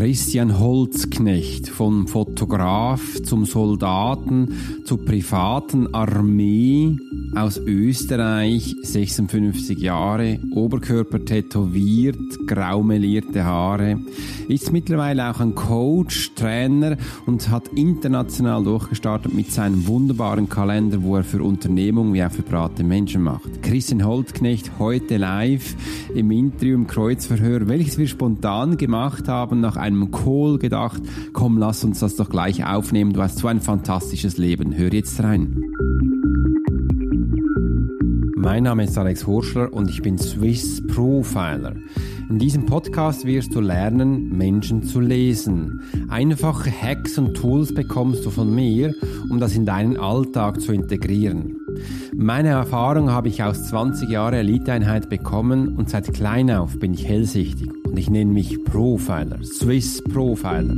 Christian Holzknecht, vom Fotograf zum Soldaten zur privaten Armee aus Österreich, 56 Jahre, Oberkörper tätowiert, graumelierte Haare, ist mittlerweile auch ein Coach, Trainer und hat international durchgestartet mit seinem wunderbaren Kalender, wo er für Unternehmungen wie auch für private Menschen macht. Christian Holzknecht heute live im Interview im Kreuzverhör, welches wir spontan gemacht haben, nach einem Call gedacht, komm, lass uns das doch gleich aufnehmen, du hast so ein fantastisches Leben. Hör jetzt rein. Mein Name ist Alex Horschler und ich bin Swiss Profiler. In diesem Podcast wirst du lernen, Menschen zu lesen. Einfache Hacks und Tools bekommst du von mir, um das in deinen Alltag zu integrieren. Meine Erfahrung habe ich aus 20 Jahre Eliteeinheit bekommen und seit klein auf bin ich hellsichtig und ich nenne mich Profiler, Swiss Profiler.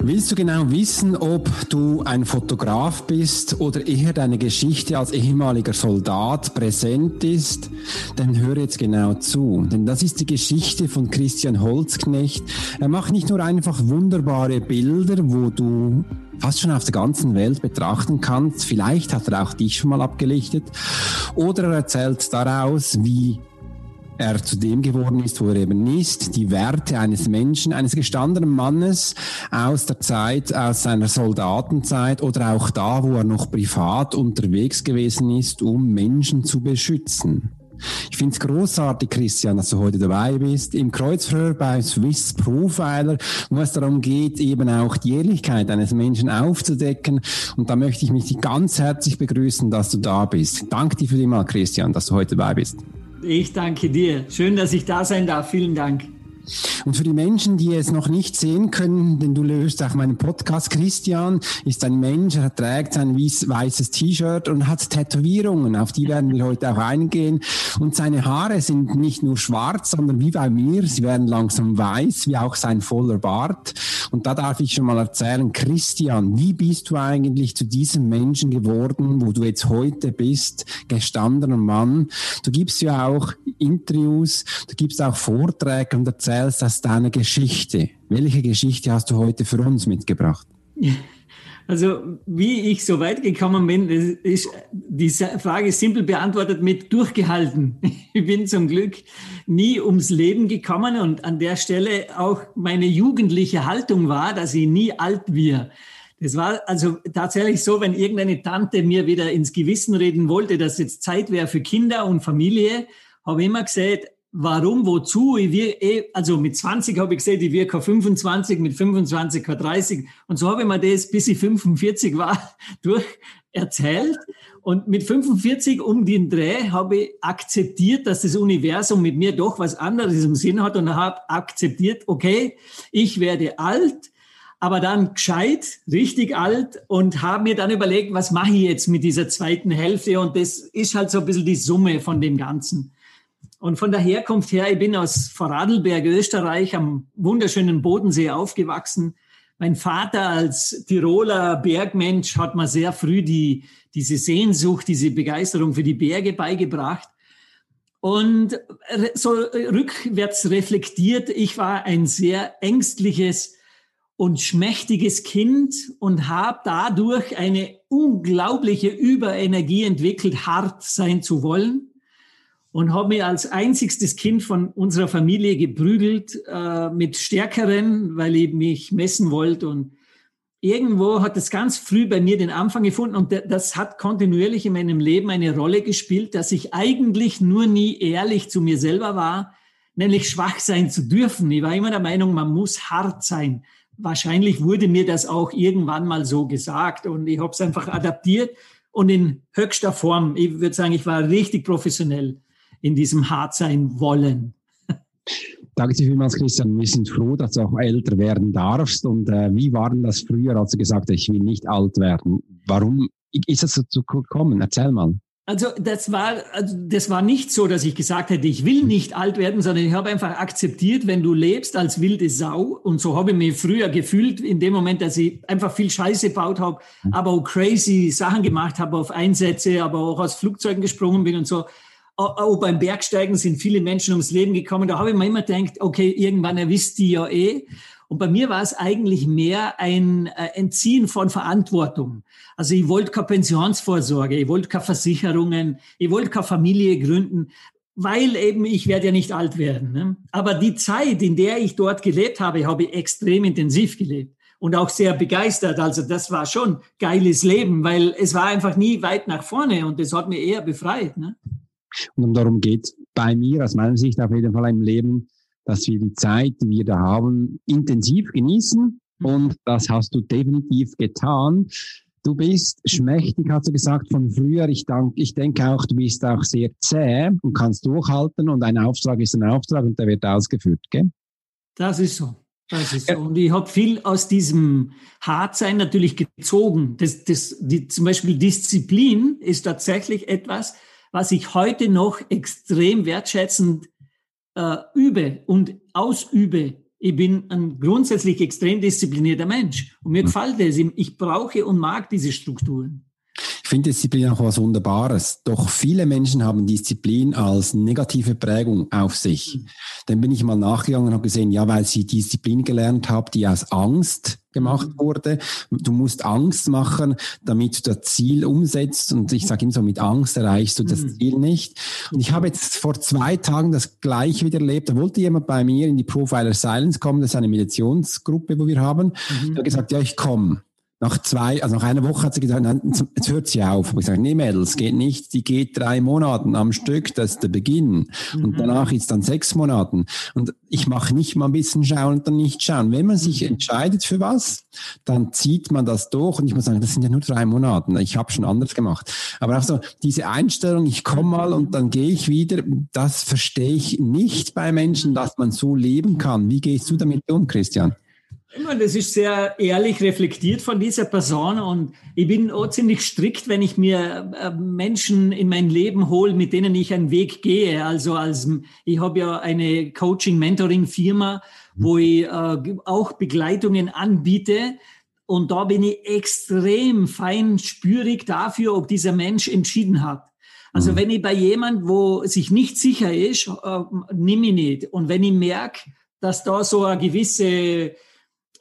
Willst du genau wissen, ob du ein Fotograf bist oder eher deine Geschichte als ehemaliger Soldat präsent ist? Dann hör jetzt genau zu. Denn das ist die Geschichte von Christian Holzknecht. Er macht nicht nur einfach wunderbare Bilder, wo du fast schon auf der ganzen Welt betrachten kannst. Vielleicht hat er auch dich schon mal abgelichtet. Oder er erzählt daraus, wie er zu dem geworden ist, wo er eben ist, die Werte eines Menschen, eines gestandenen Mannes aus der Zeit, aus seiner Soldatenzeit oder auch da, wo er noch privat unterwegs gewesen ist, um Menschen zu beschützen. Ich finde es großartig, Christian, dass du heute dabei bist. Im Kreuzverhör bei Swiss Profiler, wo es darum geht, eben auch die Ehrlichkeit eines Menschen aufzudecken. Und da möchte ich mich ganz herzlich begrüßen, dass du da bist. Danke dir für die Mal, Christian, dass du heute dabei bist. Ich danke dir. Schön, dass ich da sein darf. Vielen Dank. Und für die Menschen, die es noch nicht sehen können, denn du löst auch meinen Podcast, Christian ist ein Mensch, er trägt ein weißes T-Shirt und hat Tätowierungen, auf die werden wir heute auch eingehen. Und seine Haare sind nicht nur schwarz, sondern wie bei mir, sie werden langsam weiß, wie auch sein voller Bart. Und da darf ich schon mal erzählen, Christian, wie bist du eigentlich zu diesem Menschen geworden, wo du jetzt heute bist, gestandener Mann? Du gibst ja auch Interviews, du gibst auch Vorträge und erzählst erzählst aus deiner Geschichte. Welche Geschichte hast du heute für uns mitgebracht? Also, wie ich so weit gekommen bin, ist die Frage simpel beantwortet mit durchgehalten. Ich bin zum Glück nie ums Leben gekommen und an der Stelle auch meine jugendliche Haltung war, dass ich nie alt wir. Das war also tatsächlich so, wenn irgendeine Tante mir wieder ins Gewissen reden wollte, dass jetzt Zeit wäre für Kinder und Familie, habe ich immer gesagt, warum, wozu. Ich wir, eh, also mit 20 habe ich gesehen, ich wirke 25, mit 25 30. Und so habe ich mir das, bis ich 45 war, durch erzählt. Und mit 45 um den Dreh habe ich akzeptiert, dass das Universum mit mir doch was anderes im Sinn hat und habe akzeptiert, okay, ich werde alt, aber dann gescheit, richtig alt und habe mir dann überlegt, was mache ich jetzt mit dieser zweiten Hälfte? Und das ist halt so ein bisschen die Summe von dem Ganzen. Und von der Herkunft her, ich bin aus Vorarlberg, Österreich, am wunderschönen Bodensee aufgewachsen. Mein Vater als Tiroler Bergmensch hat mir sehr früh die, diese Sehnsucht, diese Begeisterung für die Berge beigebracht. Und so rückwärts reflektiert, ich war ein sehr ängstliches und schmächtiges Kind und habe dadurch eine unglaubliche Überenergie entwickelt, hart sein zu wollen und habe mich als einzigstes Kind von unserer Familie geprügelt äh, mit Stärkeren, weil ich mich messen wollte. Und irgendwo hat das ganz früh bei mir den Anfang gefunden und das hat kontinuierlich in meinem Leben eine Rolle gespielt, dass ich eigentlich nur nie ehrlich zu mir selber war, nämlich schwach sein zu dürfen. Ich war immer der Meinung, man muss hart sein. Wahrscheinlich wurde mir das auch irgendwann mal so gesagt und ich habe es einfach adaptiert und in höchster Form. Ich würde sagen, ich war richtig professionell in diesem hart sein wollen. Danke dir vielmals, Christian. Wir sind froh, dass du auch älter werden darfst. Und äh, wie war denn das früher, als du gesagt hast, ich will nicht alt werden? Warum ist das so gekommen? Erzähl mal. Also das war, also das war nicht so, dass ich gesagt hätte, ich will nicht alt werden, sondern ich habe einfach akzeptiert, wenn du lebst als wilde Sau, und so habe ich mich früher gefühlt, in dem Moment, dass ich einfach viel Scheiße gebaut habe, mhm. aber auch crazy Sachen gemacht habe auf Einsätze, aber auch aus Flugzeugen gesprungen bin und so, auch beim Bergsteigen sind viele Menschen ums Leben gekommen. Da habe ich mir immer gedacht, okay, irgendwann erwisst die ja eh. Und bei mir war es eigentlich mehr ein äh, Entziehen von Verantwortung. Also ich wollte keine Pensionsvorsorge, ich wollte keine Versicherungen, ich wollte keine Familie gründen, weil eben ich werde ja nicht alt werden. Ne? Aber die Zeit, in der ich dort gelebt habe, habe ich extrem intensiv gelebt und auch sehr begeistert. Also das war schon geiles Leben, weil es war einfach nie weit nach vorne und das hat mir eher befreit. Ne? Und darum geht bei mir aus meiner Sicht auf jeden Fall im Leben, dass wir die Zeit, die wir da haben, intensiv genießen. Mhm. Und das hast du definitiv getan. Du bist schmächtig, hast du gesagt, von früher. Ich, dank, ich denke auch, du bist auch sehr zäh und kannst durchhalten und ein Auftrag ist ein Auftrag und der wird ausgeführt, gell? Das ist so. Das ist so. Und ich habe viel aus diesem Hartsein natürlich gezogen. Das, das, die, zum Beispiel Disziplin ist tatsächlich etwas, was ich heute noch extrem wertschätzend äh, übe und ausübe. Ich bin ein grundsätzlich extrem disziplinierter Mensch und mir mhm. gefällt es. Ich brauche und mag diese Strukturen. Ich finde Disziplin auch was Wunderbares. Doch viele Menschen haben Disziplin als negative Prägung auf sich. Mhm. Dann bin ich mal nachgegangen und habe gesehen, ja, weil sie Disziplin gelernt haben, die aus Angst gemacht mhm. wurde. Du musst Angst machen, damit du das Ziel umsetzt. Und ich sage immer so, mit Angst erreichst du das mhm. Ziel nicht. Und ich habe jetzt vor zwei Tagen das gleiche wieder erlebt. Da wollte jemand bei mir in die Profiler Silence kommen. Das ist eine Meditationsgruppe, wo wir haben. Mhm. Der hat gesagt, ja, ich komme nach zwei, also nach einer Woche hat sie gesagt, nein, jetzt hört sie auf. Und ich sage, nee, Mädels, geht nicht. Die geht drei Monaten am Stück, das ist der Beginn. Mhm. Und danach ist dann sechs Monaten. Und ich mache nicht mal ein bisschen schauen und dann nicht schauen. Wenn man sich mhm. entscheidet für was, dann zieht man das durch. Und ich muss sagen, das sind ja nur drei Monate. Ich habe schon anders gemacht. Aber auch so diese Einstellung, ich komme mal und dann gehe ich wieder, das verstehe ich nicht bei Menschen, dass man so leben kann. Wie gehst du damit um, Christian? Das ist sehr ehrlich reflektiert von dieser Person und ich bin auch ziemlich strikt, wenn ich mir äh, Menschen in mein Leben hole, mit denen ich einen Weg gehe. Also als ich habe ja eine Coaching-Mentoring-Firma, wo ich äh, auch Begleitungen anbiete. Und da bin ich extrem feinspürig dafür, ob dieser Mensch entschieden hat. Also mhm. wenn ich bei jemand, wo sich nicht sicher ist, äh, nehme ich nicht. Und wenn ich merke, dass da so eine gewisse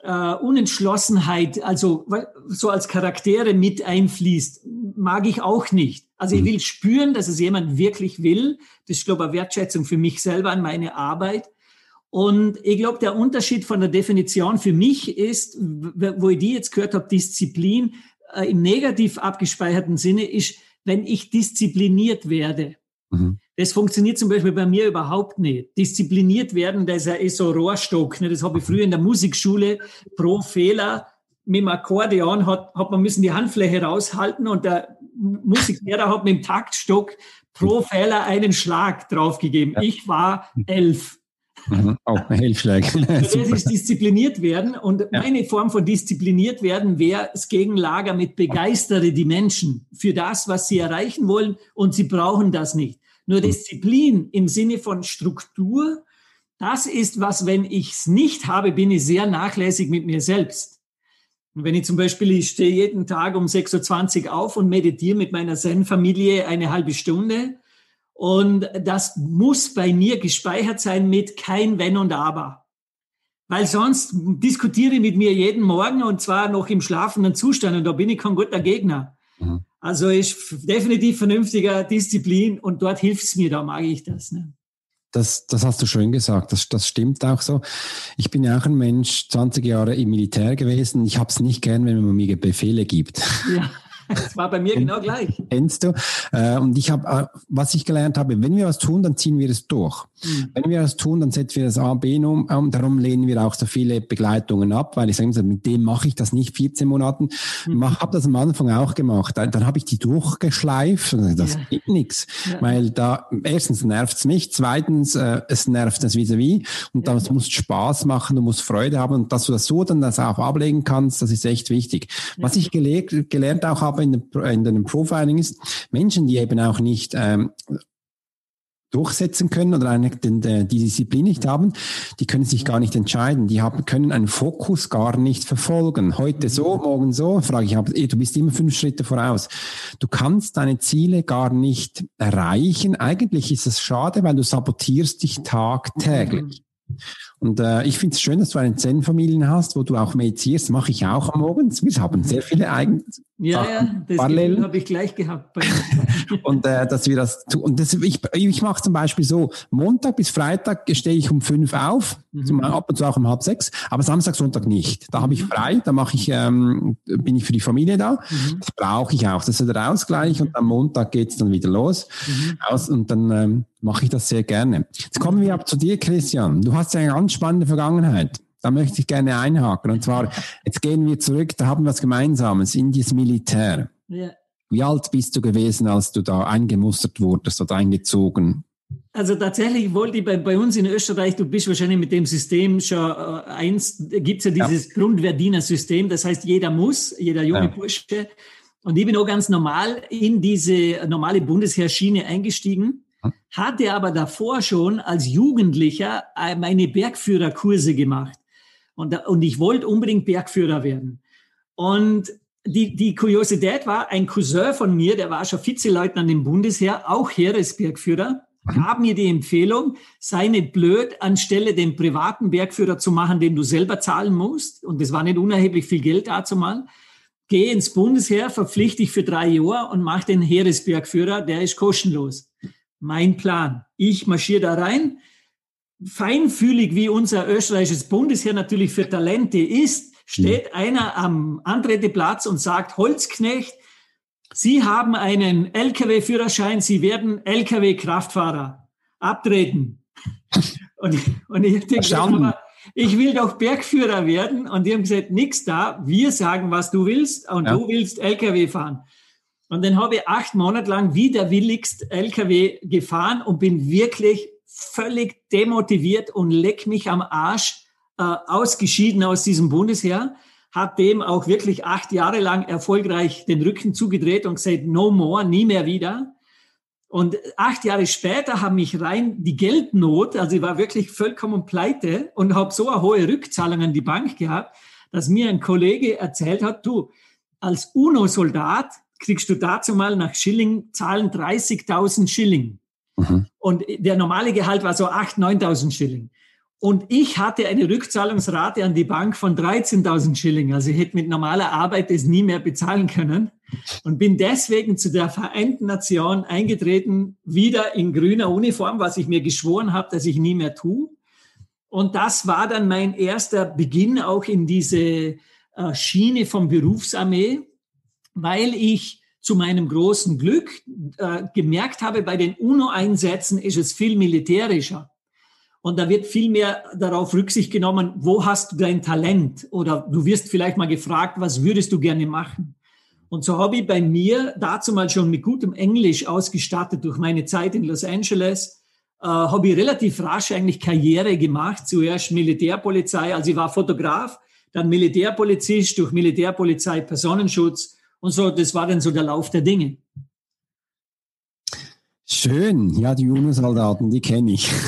äh, Unentschlossenheit, also so als Charaktere mit einfließt, mag ich auch nicht. Also ich mhm. will spüren, dass es jemand wirklich will. Das ist, glaube ich, eine Wertschätzung für mich selber an meine Arbeit. Und ich glaube, der Unterschied von der Definition für mich ist, wo ich die jetzt gehört habe, Disziplin äh, im negativ abgespeicherten Sinne ist, wenn ich diszipliniert werde. Mhm. Das funktioniert zum Beispiel bei mir überhaupt nicht. Diszipliniert werden, das ist so Rohrstock. Ne? Das habe ich früher in der Musikschule pro Fehler mit dem Akkordeon hat, hat man müssen die Handfläche raushalten und der Musiklehrer hat mit dem Taktstock pro Fehler einen Schlag draufgegeben. Ja. Ich war elf. Mhm. Oh, Hilfschlag. das ist diszipliniert werden. Und ja. meine Form von diszipliniert werden wäre das Gegenlager mit begeistere die Menschen für das, was sie erreichen wollen und sie brauchen das nicht. Nur hm. Disziplin im Sinne von Struktur, das ist was, wenn ich es nicht habe, bin ich sehr nachlässig mit mir selbst. Und wenn ich zum Beispiel, ich stehe jeden Tag um 6.20 Uhr auf und meditiere mit meiner Zen-Familie eine halbe Stunde. Und das muss bei mir gespeichert sein mit kein Wenn und Aber. Weil sonst diskutiere ich mit mir jeden Morgen und zwar noch im schlafenden Zustand und da bin ich kein guter Gegner. Mhm. Also ist definitiv vernünftiger Disziplin und dort hilft es mir, da mag ich das. Ne? Das, das hast du schön gesagt, das, das stimmt auch so. Ich bin ja auch ein Mensch, 20 Jahre im Militär gewesen. Ich habe es nicht gern, wenn man mir Befehle gibt. Ja. Das war bei mir genau gleich. Kennst du? Äh, und ich habe, äh, was ich gelernt habe, wenn wir was tun, dann ziehen wir es durch. Mhm. Wenn wir was tun, dann setzen wir das A, B um. Um. Darum lehnen wir auch so viele Begleitungen ab, weil ich sage, mit dem mache ich das nicht 14 Monaten. Mhm. Ich habe das am Anfang auch gemacht. Dann, dann habe ich die durchgeschleift und das ja. gibt nichts. Ja. Weil da, erstens nervt es mich, zweitens, äh, es nervt das vis-à-vis und ja. das muss Spaß machen, du musst Freude haben und dass du das so dann das auch ablegen kannst, das ist echt wichtig. Was ich gelernt, gelernt auch habe in, in dem Profiling ist, Menschen, die eben auch nicht ähm, durchsetzen können oder eine, die, die Disziplin nicht haben, die können sich gar nicht entscheiden. Die haben, können einen Fokus gar nicht verfolgen. Heute so, morgen so, frage ich, aber eh, du bist immer fünf Schritte voraus. Du kannst deine Ziele gar nicht erreichen. Eigentlich ist es schade, weil du sabotierst dich tagtäglich. Und äh, ich finde es schön, dass du eine Zen-Familie hast, wo du auch meditierst. Mache ich auch am Morgen. Wir haben sehr viele eigene ja, ja, das habe ich gleich gehabt. und äh, dass wir das tun. Und das, ich, ich mache zum Beispiel so, Montag bis Freitag stehe ich um fünf auf, mhm. zum, ab und zu auch um halb sechs, aber Samstag, Sonntag nicht. Da habe ich mhm. frei, da mache ich, ähm, bin ich für die Familie da. Mhm. Das brauche ich auch. Das ist der Ausgleich und am Montag geht's dann wieder los. Mhm. Aus, und dann ähm, mache ich das sehr gerne. Jetzt kommen wir ab zu dir, Christian. Du hast ja eine ganz spannende Vergangenheit. Da möchte ich gerne einhaken. Und zwar, jetzt gehen wir zurück, da haben wir was Gemeinsames, in das Militär. Ja. Wie alt bist du gewesen, als du da eingemustert wurdest oder eingezogen? Also tatsächlich wollte ich bei, bei uns in Österreich, du bist wahrscheinlich mit dem System schon äh, eins, gibt es ja dieses ja. Grundwehrdiener-System, das heißt, jeder muss, jeder junge ja. Bursche. Und ich bin auch ganz normal in diese normale Bundesheerschiene eingestiegen, hm. hatte aber davor schon als Jugendlicher äh, meine Bergführerkurse gemacht. Und, und ich wollte unbedingt Bergführer werden. Und die, die Kuriosität war, ein Cousin von mir, der war schon Vizeleutnant im Bundesheer, auch Heeresbergführer, gab mir die Empfehlung, sei nicht blöd, anstelle den privaten Bergführer zu machen, den du selber zahlen musst. Und das war nicht unerheblich viel Geld dazu mal. Geh ins Bundesheer, verpflichte dich für drei Jahre und mach den Heeresbergführer, der ist kostenlos. Mein Plan. Ich marschiere da rein, feinfühlig wie unser österreichisches Bundesheer natürlich für Talente ist, steht mhm. einer am Antreteplatz und sagt, Holzknecht, Sie haben einen Lkw-Führerschein, Sie werden Lkw-Kraftfahrer. Abtreten. Und, und ich denke, ich will doch Bergführer werden. Und die haben gesagt, nix da, wir sagen, was du willst und ja. du willst Lkw fahren. Und dann habe ich acht Monate lang widerwilligst Lkw gefahren und bin wirklich völlig demotiviert und leck mich am Arsch äh, ausgeschieden aus diesem Bundesheer, hat dem auch wirklich acht Jahre lang erfolgreich den Rücken zugedreht und gesagt, no more, nie mehr wieder. Und acht Jahre später haben mich rein die Geldnot, also ich war wirklich vollkommen pleite und habe so eine hohe Rückzahlung an die Bank gehabt, dass mir ein Kollege erzählt hat, du, als UNO-Soldat kriegst du dazu mal nach Schilling zahlen 30.000 Schilling. Mhm. Und der normale Gehalt war so 8.000, 9.000 Schilling. Und ich hatte eine Rückzahlungsrate an die Bank von 13.000 Schilling. Also ich hätte mit normaler Arbeit das nie mehr bezahlen können und bin deswegen zu der Vereinten Nation eingetreten, wieder in grüner Uniform, was ich mir geschworen habe, dass ich nie mehr tue. Und das war dann mein erster Beginn auch in diese äh, Schiene vom Berufsarmee, weil ich zu meinem großen Glück äh, gemerkt habe, bei den UNO-Einsätzen ist es viel militärischer. Und da wird viel mehr darauf Rücksicht genommen, wo hast du dein Talent? Oder du wirst vielleicht mal gefragt, was würdest du gerne machen? Und so habe ich bei mir dazu mal schon mit gutem Englisch ausgestattet durch meine Zeit in Los Angeles, äh, habe ich relativ rasch eigentlich Karriere gemacht. Zuerst Militärpolizei, also ich war Fotograf, dann Militärpolizist, durch Militärpolizei Personenschutz und so, das war dann so der Lauf der Dinge. Schön, ja, die UNO-Soldaten, die kenne ich.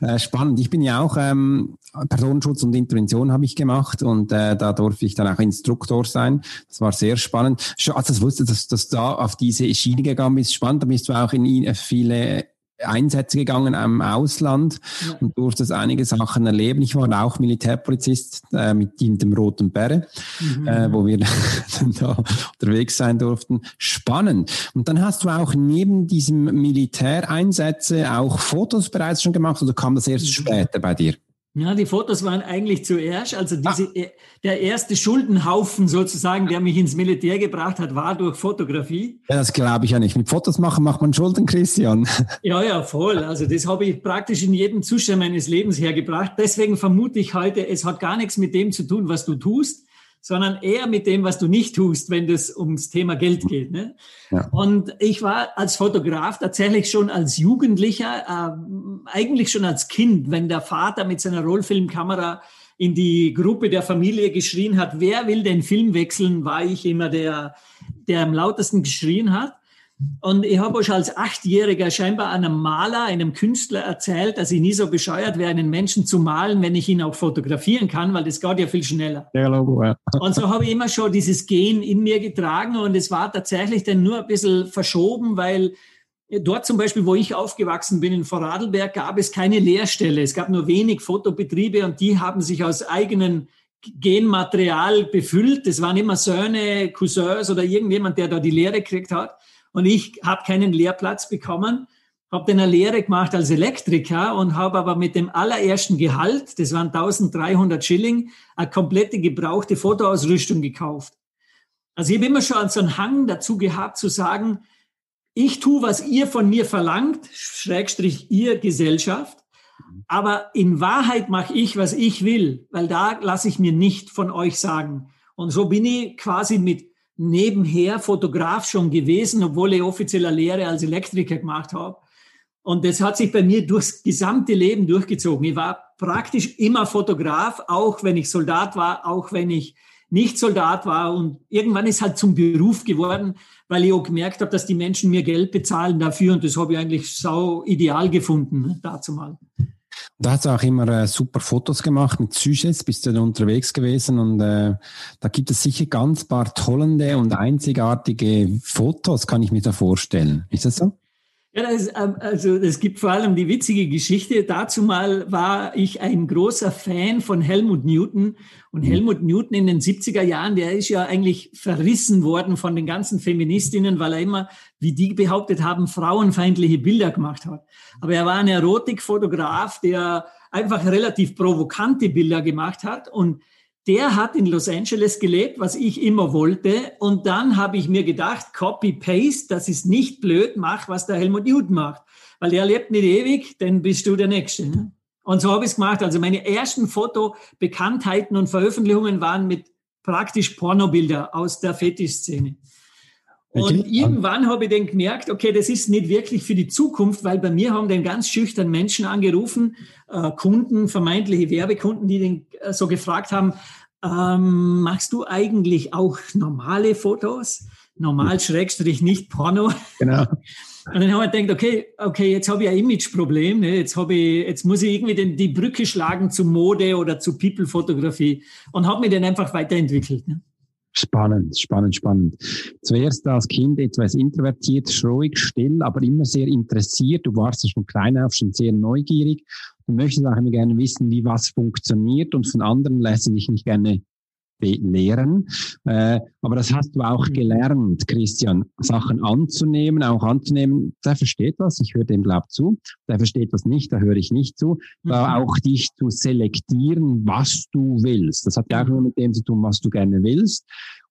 Äh, spannend. Ich bin ja auch ähm, Personenschutz und Intervention habe ich gemacht und äh, da durfte ich dann auch Instruktor sein. Das war sehr spannend. Also das wusste, dass, dass da auf diese Schiene gegangen bist. Spannend, da bist du auch in viele Einsätze gegangen am Ausland ja. und durfte einige Sachen erleben. Ich war auch Militärpolizist äh, mit dem Roten Bäre, mhm. äh, wo wir da unterwegs sein durften. Spannend. Und dann hast du auch neben diesem Militäreinsätze auch Fotos bereits schon gemacht oder kam das erst mhm. später bei dir? Ja, die Fotos waren eigentlich zuerst, also diese, ah. der erste Schuldenhaufen sozusagen, der mich ins Militär gebracht hat, war durch Fotografie. Ja, das glaube ich ja nicht. Mit Fotos machen macht man Schulden, Christian. Ja, ja, voll. Also das habe ich praktisch in jedem Zustand meines Lebens hergebracht. Deswegen vermute ich heute, es hat gar nichts mit dem zu tun, was du tust, sondern eher mit dem, was du nicht tust, wenn es ums Thema Geld geht. Ne? Ja. Und ich war als Fotograf tatsächlich schon als Jugendlicher, äh, eigentlich schon als Kind, wenn der Vater mit seiner Rollfilmkamera in die Gruppe der Familie geschrien hat, wer will den Film wechseln, war ich immer der, der am lautesten geschrien hat. Und ich habe schon als Achtjähriger scheinbar einem Maler, einem Künstler erzählt, dass ich nie so bescheuert wäre, einen Menschen zu malen, wenn ich ihn auch fotografieren kann, weil das geht ja viel schneller. Ja, Logo, ja. Und so habe ich immer schon dieses Gen in mir getragen und es war tatsächlich dann nur ein bisschen verschoben, weil Dort zum Beispiel, wo ich aufgewachsen bin, in Vorarlberg, gab es keine Lehrstelle. Es gab nur wenig Fotobetriebe und die haben sich aus eigenen Genmaterial befüllt. Das waren immer Söhne, Cousins oder irgendjemand, der da die Lehre gekriegt hat. Und ich habe keinen Lehrplatz bekommen, habe dann eine Lehre gemacht als Elektriker und habe aber mit dem allerersten Gehalt, das waren 1300 Schilling, eine komplette gebrauchte Fotoausrüstung gekauft. Also ich habe immer schon so einen Hang dazu gehabt zu sagen, ich tue, was ihr von mir verlangt, Schrägstrich ihr Gesellschaft, aber in Wahrheit mache ich, was ich will, weil da lasse ich mir nicht von euch sagen. Und so bin ich quasi mit nebenher Fotograf schon gewesen, obwohl ich offizieller Lehre als Elektriker gemacht habe. Und das hat sich bei mir durchs gesamte Leben durchgezogen. Ich war praktisch immer Fotograf, auch wenn ich Soldat war, auch wenn ich nicht Soldat war. Und irgendwann ist halt zum Beruf geworden, weil ich auch gemerkt habe, dass die Menschen mir Geld bezahlen dafür. Und das habe ich eigentlich sau ideal gefunden, ne, dazu mal. Da hast du auch immer äh, super Fotos gemacht mit Sujets, bist du dann unterwegs gewesen und äh, da gibt es sicher ganz paar tollende und einzigartige Fotos, kann ich mir da vorstellen. Ist das so? Ja, das, ähm, also es gibt vor allem die witzige Geschichte. Dazu mal war ich ein großer Fan von Helmut Newton. Und mhm. Helmut Newton in den 70er Jahren, der ist ja eigentlich verrissen worden von den ganzen Feministinnen, weil er immer, wie die behauptet haben, frauenfeindliche Bilder gemacht hat. Aber er war ein Erotikfotograf, der einfach relativ provokante Bilder gemacht hat. Und der hat in Los Angeles gelebt, was ich immer wollte. Und dann habe ich mir gedacht, Copy-Paste, das ist nicht blöd, mach, was der Helmut Newton macht. Weil der lebt nicht ewig, dann bist du der Nächste. Ne? Und so habe ich es gemacht. Also meine ersten Fotobekanntheiten und Veröffentlichungen waren mit praktisch Pornobilder aus der Fetischszene. Und irgendwann habe ich dann gemerkt, okay, das ist nicht wirklich für die Zukunft, weil bei mir haben dann ganz schüchtern Menschen angerufen, äh, Kunden, vermeintliche Werbekunden, die den äh, so gefragt haben, ähm, machst du eigentlich auch normale Fotos? Normal Schrägstrich nicht Porno. Genau. Und dann haben wir gedacht, okay, okay, jetzt habe ich ein Imageproblem. Ne? Jetzt habe ich, jetzt muss ich irgendwie den, die Brücke schlagen zu Mode oder zu People-Fotografie und habe mich dann einfach weiterentwickelt. Ne? Spannend, spannend, spannend. Zuerst als Kind etwas introvertiert, ruhig, still, aber immer sehr interessiert. Du warst ja schon klein auf schon sehr neugierig. Du möchtest auch immer gerne wissen, wie was funktioniert und von anderen lässt du dich nicht gerne lehren. Äh, aber das hast du auch gelernt, Christian, Sachen anzunehmen, auch anzunehmen. Der versteht was, ich höre dem glaub zu. Der versteht was nicht, da höre ich nicht zu. Da mhm. auch dich zu selektieren, was du willst. Das hat ja auch nur mit dem zu tun, was du gerne willst.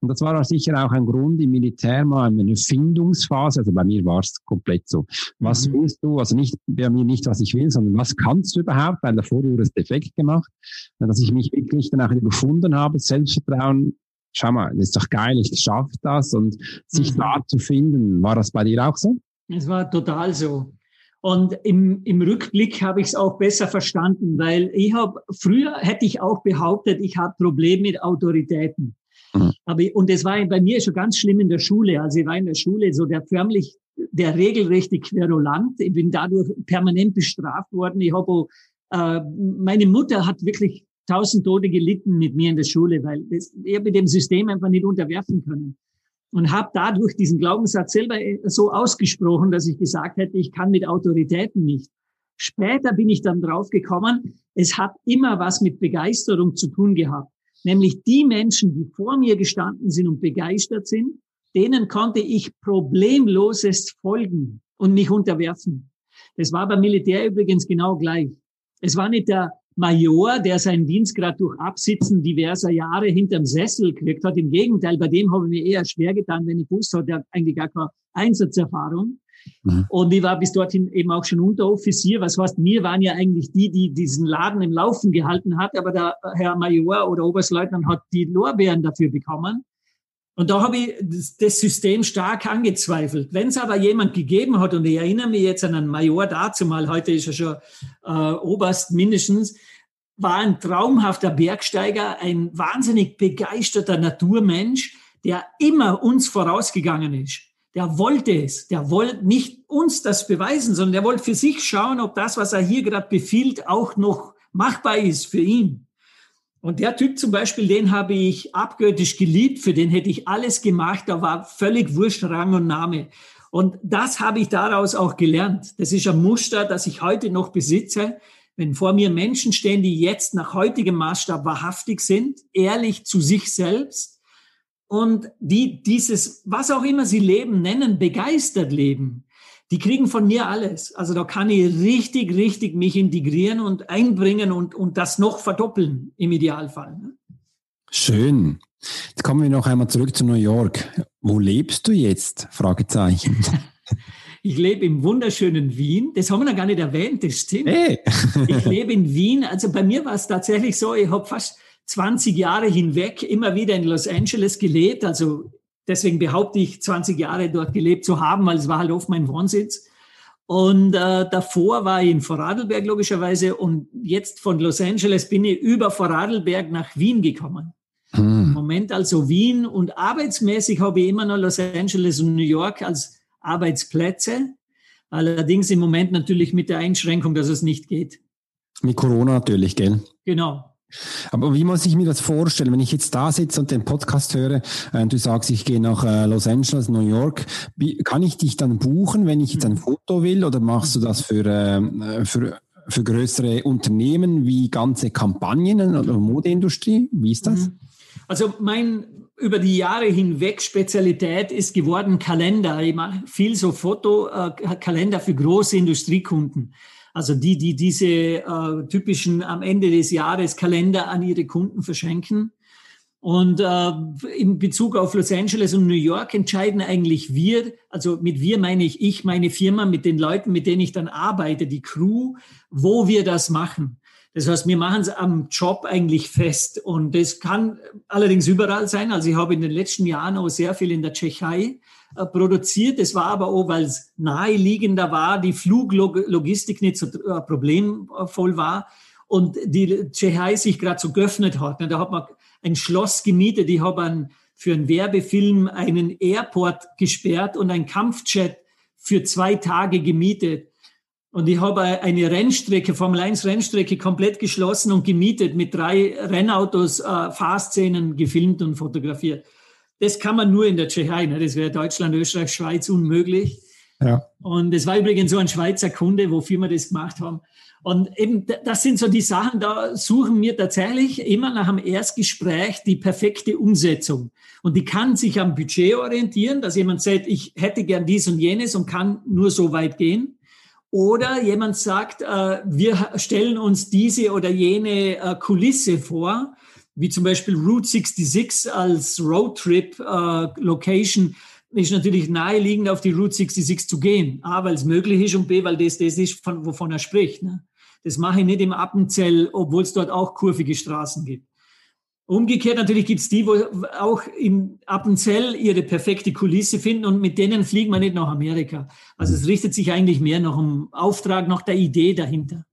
Und das war auch sicher auch ein Grund im Militär mal eine Findungsphase. Also bei mir war es komplett so. Was mhm. willst du? Also nicht bei mir nicht, was ich will, sondern was kannst du überhaupt? Weil davor wurde es defekt gemacht. Dass ich mich wirklich danach gefunden habe, Selbstvertrauen, schau mal, das ist doch geil, ich schaffe das und sich mhm. da zu finden. War das bei dir auch so? Es war total so. Und im, im Rückblick habe ich es auch besser verstanden, weil ich habe, früher hätte ich auch behauptet, ich habe Probleme mit Autoritäten. Mhm. Aber, und es war bei mir schon ganz schlimm in der Schule. Also ich war in der Schule so der förmlich, der regelrechte Querulant. Ich bin dadurch permanent bestraft worden. Ich habe, äh, meine Mutter hat wirklich tausend Tote gelitten mit mir in der Schule, weil das, ich mit dem System einfach nicht unterwerfen können. Und habe dadurch diesen Glaubenssatz selber äh, so ausgesprochen, dass ich gesagt hätte, ich kann mit Autoritäten nicht. Später bin ich dann drauf gekommen, es hat immer was mit Begeisterung zu tun gehabt. Nämlich die Menschen, die vor mir gestanden sind und begeistert sind, denen konnte ich problemlosest folgen und mich unterwerfen. Das war beim Militär übrigens genau gleich. Es war nicht der Major, der seinen Dienstgrad durch Absitzen diverser Jahre hinterm Sessel gekriegt hat. Im Gegenteil, bei dem habe ich mir eher schwer getan, wenn ich wusste, der hat eigentlich gar keine Einsatzerfahrung. Mhm. Und ich war bis dorthin eben auch schon Unteroffizier. Was heißt, wir waren ja eigentlich die, die diesen Laden im Laufen gehalten hat, aber der Herr Major oder Oberstleutnant hat die Lorbeeren dafür bekommen. Und da habe ich das System stark angezweifelt. Wenn es aber jemand gegeben hat, und ich erinnere mich jetzt an einen Major dazu mal, heute ist er schon äh, Oberst mindestens, war ein traumhafter Bergsteiger, ein wahnsinnig begeisterter Naturmensch, der immer uns vorausgegangen ist der wollte es. Der wollte nicht uns das beweisen, sondern der wollte für sich schauen, ob das, was er hier gerade befiehlt, auch noch machbar ist für ihn. Und der Typ zum Beispiel, den habe ich abgöttisch geliebt, für den hätte ich alles gemacht, da war völlig wurscht Rang und Name. Und das habe ich daraus auch gelernt. Das ist ein Muster, das ich heute noch besitze. Wenn vor mir Menschen stehen, die jetzt nach heutigem Maßstab wahrhaftig sind, ehrlich zu sich selbst und die dieses, was auch immer sie leben, nennen, begeistert leben, die kriegen von mir alles. Also da kann ich richtig, richtig mich integrieren und einbringen und, und das noch verdoppeln im Idealfall. Ne? Schön. Jetzt kommen wir noch einmal zurück zu New York. Wo lebst du jetzt? Fragezeichen. Ich lebe im wunderschönen Wien. Das haben wir noch gar nicht erwähnt, das stimmt. Hey. ich lebe in Wien. Also bei mir war es tatsächlich so, ich habe fast 20 Jahre hinweg immer wieder in Los Angeles gelebt. Also deswegen behaupte ich, 20 Jahre dort gelebt zu haben, weil es war halt oft mein Wohnsitz. Und äh, davor war ich in Vorarlberg logischerweise und jetzt von Los Angeles bin ich über Vorarlberg nach Wien gekommen. Hm. Im Moment also Wien und arbeitsmäßig habe ich immer noch Los Angeles und New York als Arbeitsplätze. Allerdings im Moment natürlich mit der Einschränkung, dass es nicht geht. Mit Corona natürlich, gell? Genau. Aber wie muss ich mir das vorstellen, wenn ich jetzt da sitze und den Podcast höre äh, du sagst, ich gehe nach äh, Los Angeles, New York, wie, kann ich dich dann buchen, wenn ich jetzt ein. Foto will oder machst du das für, äh, für, für größere Unternehmen wie ganze Kampagnen oder Modeindustrie? Wie ist das? Mhm. Also mein über die Jahre hinweg Spezialität ist geworden Kalender. Ich mache viel so Fotokalender äh, für große Industriekunden. Also die, die diese äh, typischen am Ende des Jahres Kalender an ihre Kunden verschenken. Und äh, in Bezug auf Los Angeles und New York entscheiden eigentlich wir, also mit wir meine ich ich, meine Firma, mit den Leuten, mit denen ich dann arbeite, die Crew, wo wir das machen. Das heißt, wir machen es am Job eigentlich fest. Und das kann allerdings überall sein. Also ich habe in den letzten Jahren auch sehr viel in der Tschechei produziert. Das war aber auch, weil es naheliegender war, die Fluglogistik nicht so äh, problemvoll war und die Tschechei sich gerade so geöffnet hat. Da hat man ein Schloss gemietet. Ich habe für einen Werbefilm einen Airport gesperrt und ein Kampfjet für zwei Tage gemietet. Und ich habe eine Rennstrecke, Formel 1 Rennstrecke komplett geschlossen und gemietet mit drei Rennautos, äh, Fahrszenen gefilmt und fotografiert. Das kann man nur in der Tschechei. Ne? Das wäre Deutschland, Österreich, Schweiz unmöglich. Ja. Und es war übrigens so ein Schweizer Kunde, wofür wir das gemacht haben. Und eben, das sind so die Sachen, da suchen wir tatsächlich immer nach einem Erstgespräch die perfekte Umsetzung. Und die kann sich am Budget orientieren, dass jemand sagt, ich hätte gern dies und jenes und kann nur so weit gehen. Oder jemand sagt, äh, wir stellen uns diese oder jene äh, Kulisse vor, wie zum Beispiel Route 66 als Roadtrip-Location, äh, ist natürlich naheliegend, auf die Route 66 zu gehen. A, weil es möglich ist und B, weil das das ist, von, wovon er spricht. Ne? Das mache ich nicht im Appenzell, obwohl es dort auch kurvige Straßen gibt. Umgekehrt natürlich gibt's die, wo auch in Appenzell ihre perfekte Kulisse finden und mit denen fliegen wir nicht nach Amerika. Also es richtet sich eigentlich mehr nach dem Auftrag, nach der Idee dahinter.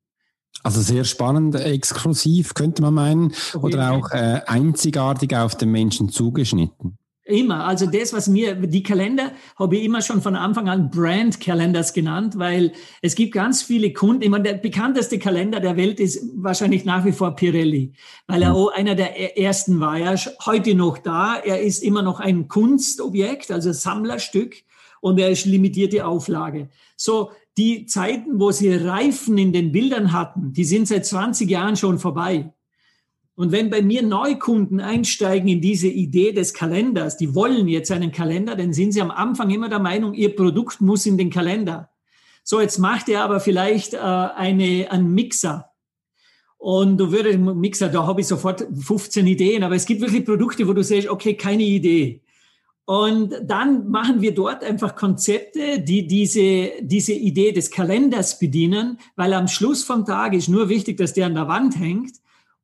Also sehr spannend, exklusiv könnte man meinen, oder auch äh, einzigartig auf den Menschen zugeschnitten. Immer. Also das, was mir, die Kalender habe ich immer schon von Anfang an Brand Calendars genannt, weil es gibt ganz viele Kunden. Ich meine, der bekannteste Kalender der Welt ist wahrscheinlich nach wie vor Pirelli, weil er mhm. auch einer der e-, ersten war. Er ist heute noch da. Er ist immer noch ein Kunstobjekt, also Sammlerstück und er ist limitierte Auflage. So, die Zeiten, wo sie Reifen in den Bildern hatten, die sind seit 20 Jahren schon vorbei. Und wenn bei mir Neukunden einsteigen in diese Idee des Kalenders, die wollen jetzt einen Kalender, dann sind sie am Anfang immer der Meinung, ihr Produkt muss in den Kalender. So, jetzt macht ihr aber vielleicht äh, eine, einen Mixer. Und du würdest, Mixer, da habe ich sofort 15 Ideen, aber es gibt wirklich Produkte, wo du sagst, okay, keine Idee. Und dann machen wir dort einfach Konzepte, die diese, diese Idee des Kalenders bedienen, weil am Schluss vom Tag ist nur wichtig, dass der an der Wand hängt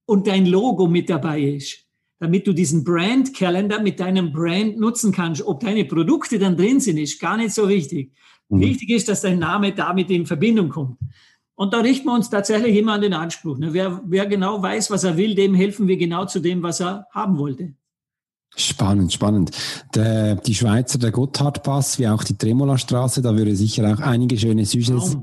und dein Logo mit dabei ist, damit du diesen Brand-Kalender mit deinem Brand nutzen kannst. Ob deine Produkte dann drin sind, ist gar nicht so wichtig. Mhm. Wichtig ist, dass dein Name damit in Verbindung kommt. Und da richten wir uns tatsächlich immer an den Anspruch. Ne? Wer, wer genau weiß, was er will, dem helfen wir genau zu dem, was er haben wollte. Spannend, spannend. Der, die Schweizer, der Gotthardpass, wie auch die Tremola-Straße, da würde sicher auch einige schöne Sujets.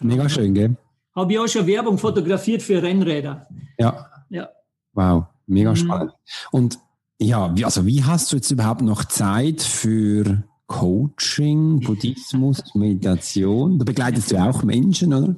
Mega schön, gell? Habe ich auch schon Werbung fotografiert für Rennräder. Ja. Ja. Wow, mega mhm. spannend. Und ja, wie, also wie hast du jetzt überhaupt noch Zeit für Coaching, Buddhismus, Meditation? Da begleitest du auch Menschen, oder?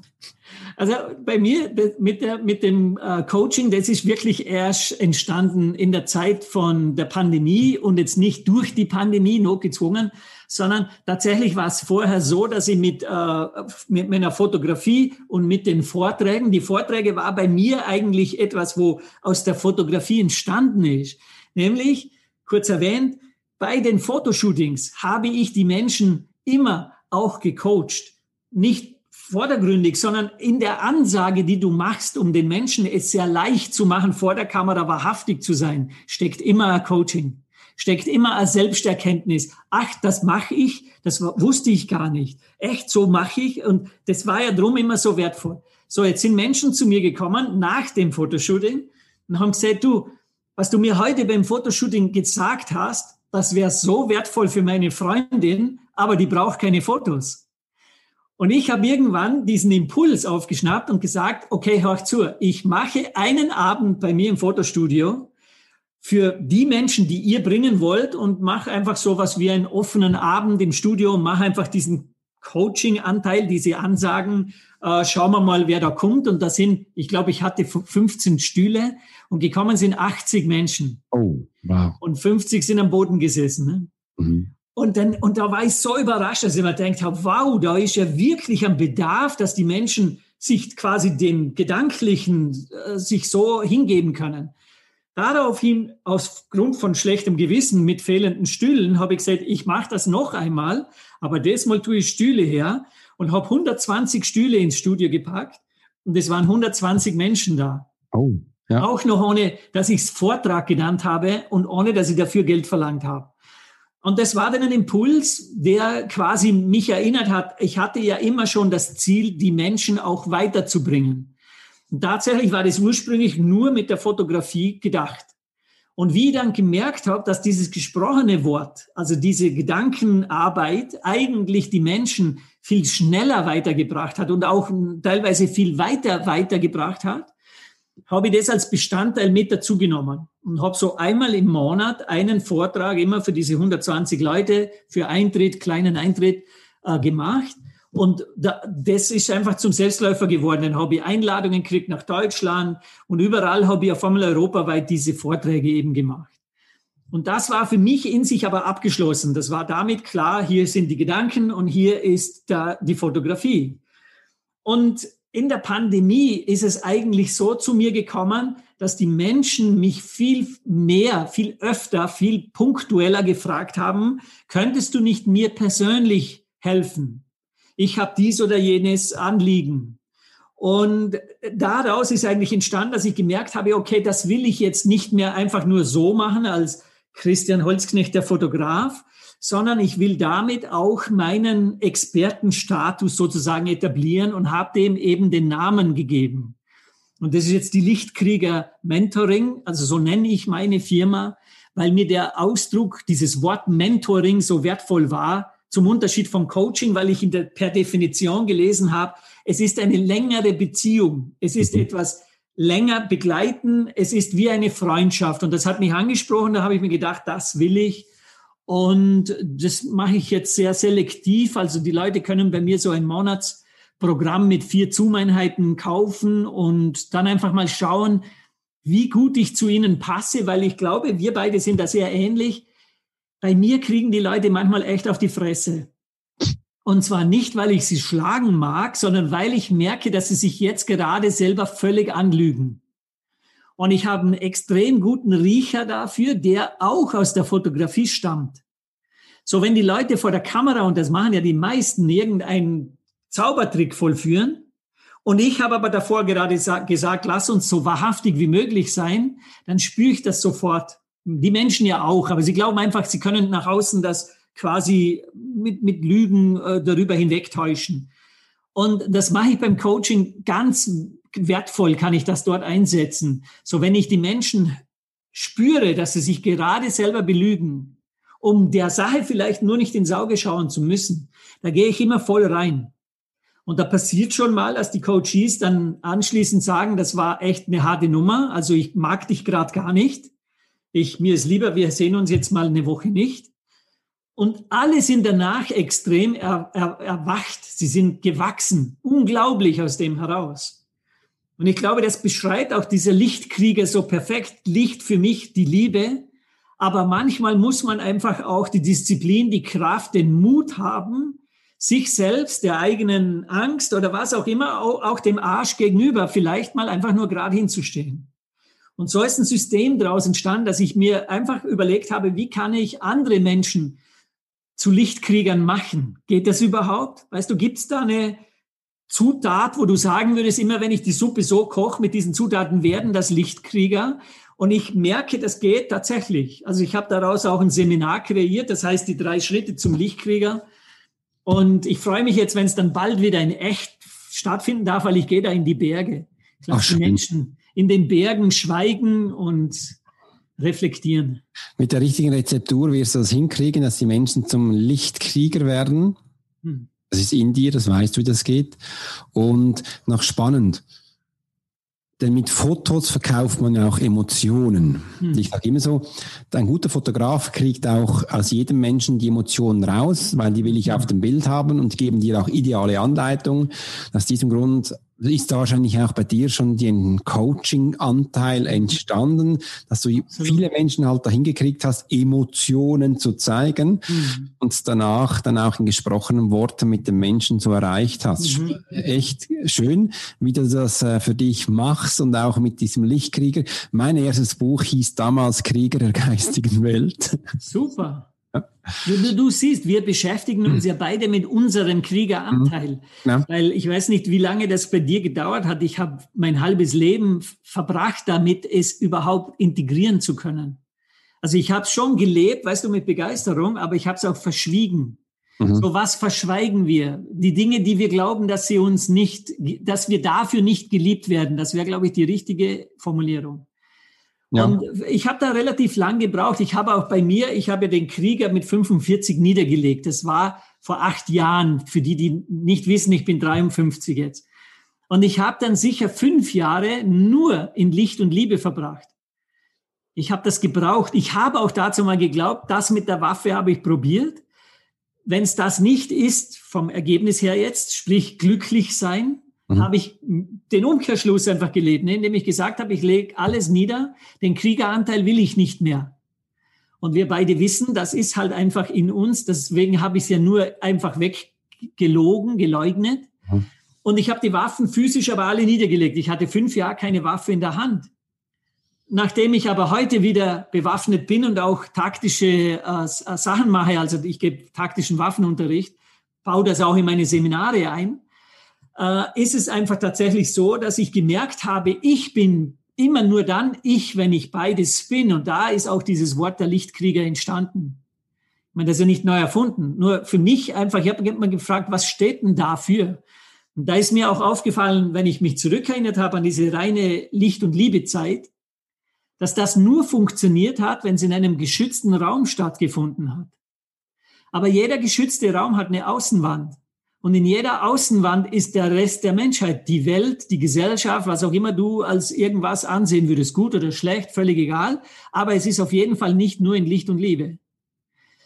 Also bei mir mit, der, mit dem äh, Coaching, das ist wirklich erst entstanden in der Zeit von der Pandemie und jetzt nicht durch die Pandemie notgezwungen, sondern tatsächlich war es vorher so, dass ich mit, äh, mit meiner Fotografie und mit den Vorträgen, die Vorträge war bei mir eigentlich etwas, wo aus der Fotografie entstanden ist. Nämlich, kurz erwähnt, bei den Fotoshootings habe ich die Menschen immer auch gecoacht. Nicht vordergründig, sondern in der Ansage, die du machst, um den Menschen es sehr leicht zu machen, vor der Kamera wahrhaftig zu sein, steckt immer ein Coaching, steckt immer eine Selbsterkenntnis. Ach, das mache ich, das wusste ich gar nicht. Echt, so mache ich und das war ja drum immer so wertvoll. So, jetzt sind Menschen zu mir gekommen nach dem Fotoshooting und haben gesagt, du, was du mir heute beim Fotoshooting gesagt hast, das wäre so wertvoll für meine Freundin, aber die braucht keine Fotos. Und ich habe irgendwann diesen Impuls aufgeschnappt und gesagt, okay, hör zu, ich mache einen Abend bei mir im Fotostudio für die Menschen, die ihr bringen wollt und mache einfach sowas wie einen offenen Abend im Studio und mache einfach diesen Coaching-Anteil, diese Ansagen, äh, schauen wir mal, wer da kommt. Und da sind, ich glaube, ich hatte 15 Stühle und gekommen sind 80 Menschen. Oh, wow. Und 50 sind am Boden gesessen. Ne? Mhm. Und, dann, und da war ich so überrascht, dass ich mir gedacht habe, wow, da ist ja wirklich ein Bedarf, dass die Menschen sich quasi dem Gedanklichen äh, sich so hingeben können. Daraufhin, aufgrund von schlechtem Gewissen mit fehlenden Stühlen, habe ich gesagt, ich mache das noch einmal, aber diesmal tue ich Stühle her und habe 120 Stühle ins Studio gepackt und es waren 120 Menschen da. Oh, ja. Auch noch ohne, dass ich es Vortrag genannt habe und ohne, dass ich dafür Geld verlangt habe. Und das war dann ein Impuls, der quasi mich erinnert hat, ich hatte ja immer schon das Ziel, die Menschen auch weiterzubringen. Und tatsächlich war das ursprünglich nur mit der Fotografie gedacht. Und wie ich dann gemerkt habe, dass dieses gesprochene Wort, also diese Gedankenarbeit eigentlich die Menschen viel schneller weitergebracht hat und auch teilweise viel weiter weitergebracht hat, habe ich das als Bestandteil mit dazu genommen und habe so einmal im Monat einen Vortrag immer für diese 120 Leute für Eintritt, kleinen Eintritt äh, gemacht. Und da, das ist einfach zum Selbstläufer geworden. Dann habe ich Einladungen gekriegt nach Deutschland und überall habe ich auf einmal europaweit diese Vorträge eben gemacht. Und das war für mich in sich aber abgeschlossen. Das war damit klar, hier sind die Gedanken und hier ist da die Fotografie. Und in der Pandemie ist es eigentlich so zu mir gekommen, dass die Menschen mich viel mehr, viel öfter, viel punktueller gefragt haben, könntest du nicht mir persönlich helfen? Ich habe dies oder jenes Anliegen. Und daraus ist eigentlich entstanden, dass ich gemerkt habe, okay, das will ich jetzt nicht mehr einfach nur so machen als Christian Holzknecht, der Fotograf, sondern ich will damit auch meinen Expertenstatus sozusagen etablieren und habe dem eben den Namen gegeben. Und das ist jetzt die Lichtkrieger Mentoring, also so nenne ich meine Firma, weil mir der Ausdruck, dieses Wort Mentoring so wertvoll war, zum Unterschied vom Coaching, weil ich in der, per Definition gelesen habe, es ist eine längere Beziehung. Es ist mhm. etwas länger begleiten. Es ist wie eine Freundschaft. Und das hat mich angesprochen. Da habe ich mir gedacht, das will ich. Und das mache ich jetzt sehr selektiv. Also die Leute können bei mir so ein Monatsprogramm mit vier Zoom-Einheiten kaufen und dann einfach mal schauen, wie gut ich zu ihnen passe, weil ich glaube, wir beide sind da sehr ähnlich. Bei mir kriegen die Leute manchmal echt auf die Fresse. Und zwar nicht, weil ich sie schlagen mag, sondern weil ich merke, dass sie sich jetzt gerade selber völlig anlügen. Und ich habe einen extrem guten Riecher dafür, der auch aus der Fotografie stammt. So, wenn die Leute vor der Kamera, und das machen ja die meisten, irgendeinen Zaubertrick vollführen, und ich habe aber davor gerade gesagt, lass uns so wahrhaftig wie möglich sein, dann spüre ich das sofort. Die Menschen ja auch, aber sie glauben einfach, sie können nach außen das quasi mit, mit Lügen äh, darüber hinwegtäuschen. Und das mache ich beim Coaching ganz wertvoll kann ich das dort einsetzen. So, wenn ich die Menschen spüre, dass sie sich gerade selber belügen, um der Sache vielleicht nur nicht ins Auge schauen zu müssen, da gehe ich immer voll rein. Und da passiert schon mal, dass die Coaches dann anschließend sagen, das war echt eine harte Nummer, also ich mag dich gerade gar nicht. Ich, mir ist lieber, wir sehen uns jetzt mal eine Woche nicht. Und alle sind danach extrem er, er, erwacht. Sie sind gewachsen, unglaublich aus dem heraus. Und ich glaube, das beschreibt auch dieser Lichtkrieger so perfekt. Licht für mich, die Liebe. Aber manchmal muss man einfach auch die Disziplin, die Kraft, den Mut haben, sich selbst, der eigenen Angst oder was auch immer, auch dem Arsch gegenüber vielleicht mal einfach nur gerade hinzustehen. Und so ist ein System daraus entstanden, dass ich mir einfach überlegt habe, wie kann ich andere Menschen zu Lichtkriegern machen? Geht das überhaupt? Weißt du, gibt es da eine Zutat, wo du sagen würdest, immer wenn ich die Suppe so koche, mit diesen Zutaten werden das Lichtkrieger? Und ich merke, das geht tatsächlich. Also ich habe daraus auch ein Seminar kreiert, das heißt die drei Schritte zum Lichtkrieger. Und ich freue mich jetzt, wenn es dann bald wieder in echt stattfinden darf, weil ich gehe da in die Berge. Ich lasse die Menschen in den Bergen schweigen und reflektieren. Mit der richtigen Rezeptur wirst du das hinkriegen, dass die Menschen zum Lichtkrieger werden. Hm. Das ist in dir, das weißt du, wie das geht. Und noch spannend. Denn mit Fotos verkauft man ja auch Emotionen. Hm. Ich sage immer so, ein guter Fotograf kriegt auch aus jedem Menschen die Emotionen raus, weil die will ich auf dem Bild haben und geben dir auch ideale Anleitung. Aus diesem Grund ist da wahrscheinlich auch bei dir schon den Coaching-Anteil entstanden, dass du viele Menschen halt dahin gekriegt hast, Emotionen zu zeigen mhm. und danach dann auch in gesprochenen Worten mit den Menschen so erreicht hast. Mhm. Echt schön, wie du das äh, für dich machst und auch mit diesem Lichtkrieger. Mein erstes Buch hieß damals Krieger der geistigen Welt. Super. Du, du, siehst, wir beschäftigen uns ja beide mit unserem Kriegeranteil. Mhm. Ja. Weil ich weiß nicht, wie lange das bei dir gedauert hat. Ich habe mein halbes Leben verbracht, damit es überhaupt integrieren zu können. Also ich habe es schon gelebt, weißt du, mit Begeisterung, aber ich habe es auch verschwiegen. Mhm. So was verschweigen wir? Die Dinge, die wir glauben, dass sie uns nicht, dass wir dafür nicht geliebt werden. Das wäre, glaube ich, die richtige Formulierung. Ja. Und ich habe da relativ lang gebraucht. Ich habe auch bei mir, ich habe den Krieger mit 45 niedergelegt. Das war vor acht Jahren, für die, die nicht wissen, ich bin 53 jetzt. Und ich habe dann sicher fünf Jahre nur in Licht und Liebe verbracht. Ich habe das gebraucht. Ich habe auch dazu mal geglaubt, das mit der Waffe habe ich probiert. Wenn es das nicht ist, vom Ergebnis her jetzt, sprich glücklich sein, mhm. habe ich den Umkehrschluss einfach gelebt, ne? indem ich gesagt habe, ich lege alles nieder, den Kriegeranteil will ich nicht mehr. Und wir beide wissen, das ist halt einfach in uns, deswegen habe ich es ja nur einfach weggelogen, geleugnet. Mhm. Und ich habe die Waffen physisch aber alle niedergelegt. Ich hatte fünf Jahre keine Waffe in der Hand. Nachdem ich aber heute wieder bewaffnet bin und auch taktische äh, Sachen mache, also ich gebe taktischen Waffenunterricht, baue das auch in meine Seminare ein, äh, ist es einfach tatsächlich so, dass ich gemerkt habe, ich bin immer nur dann ich, wenn ich beides bin. Und da ist auch dieses Wort der Lichtkrieger entstanden. Ich meine, das ist ja nicht neu erfunden. Nur für mich einfach, ich habe mir gefragt, was steht denn dafür? Und da ist mir auch aufgefallen, wenn ich mich zurückerinnert habe an diese reine Licht- und Liebezeit, dass das nur funktioniert hat, wenn es in einem geschützten Raum stattgefunden hat. Aber jeder geschützte Raum hat eine Außenwand. Und in jeder Außenwand ist der Rest der Menschheit, die Welt, die Gesellschaft, was auch immer du als irgendwas ansehen würdest, gut oder schlecht, völlig egal. Aber es ist auf jeden Fall nicht nur in Licht und Liebe.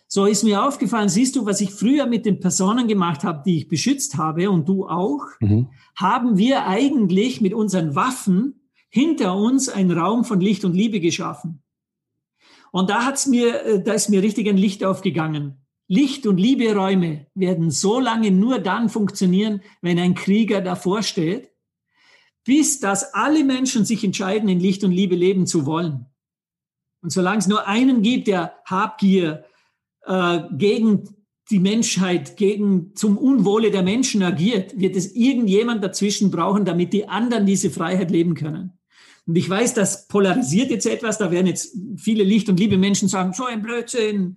So ist mir aufgefallen, siehst du, was ich früher mit den Personen gemacht habe, die ich beschützt habe und du auch, mhm. haben wir eigentlich mit unseren Waffen hinter uns einen Raum von Licht und Liebe geschaffen. Und da hat's mir, äh, da ist mir richtig ein Licht aufgegangen. Licht- und Lieberäume werden so lange nur dann funktionieren, wenn ein Krieger davor steht, bis dass alle Menschen sich entscheiden, in Licht und Liebe leben zu wollen. Und solange es nur einen gibt, der Habgier äh, gegen die Menschheit, gegen zum Unwohle der Menschen agiert, wird es irgendjemand dazwischen brauchen, damit die anderen diese Freiheit leben können. Und ich weiß, das polarisiert jetzt etwas. Da werden jetzt viele Licht- und liebe Menschen sagen, so ein Blödsinn.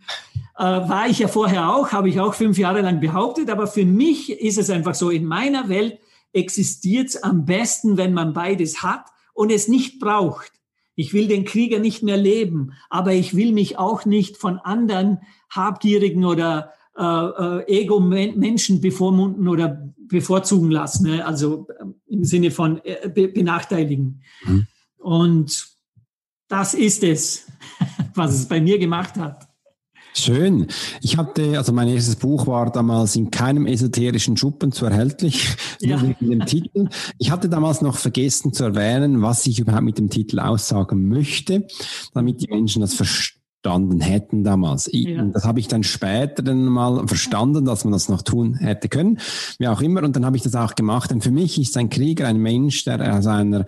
Äh, war ich ja vorher auch, habe ich auch fünf Jahre lang behauptet. Aber für mich ist es einfach so, in meiner Welt existiert es am besten, wenn man beides hat und es nicht braucht. Ich will den Krieger nicht mehr leben, aber ich will mich auch nicht von anderen habgierigen oder äh, äh, Ego-Menschen bevormunden oder bevorzugen lassen, ne? also äh, im Sinne von äh, be benachteiligen. Mhm. Und das ist es, was es bei mir gemacht hat. Schön. Ich hatte, also mein erstes Buch war damals in keinem esoterischen Schuppen zu erhältlich, ja. nur wegen dem Titel. Ich hatte damals noch vergessen zu erwähnen, was ich überhaupt mit dem Titel aussagen möchte, damit die Menschen das verstehen verstanden hätten damals. Ja. Das habe ich dann später dann mal verstanden, dass man das noch tun hätte können, wie auch immer. Und dann habe ich das auch gemacht. Denn für mich ist ein Krieger ein Mensch, der aus einer,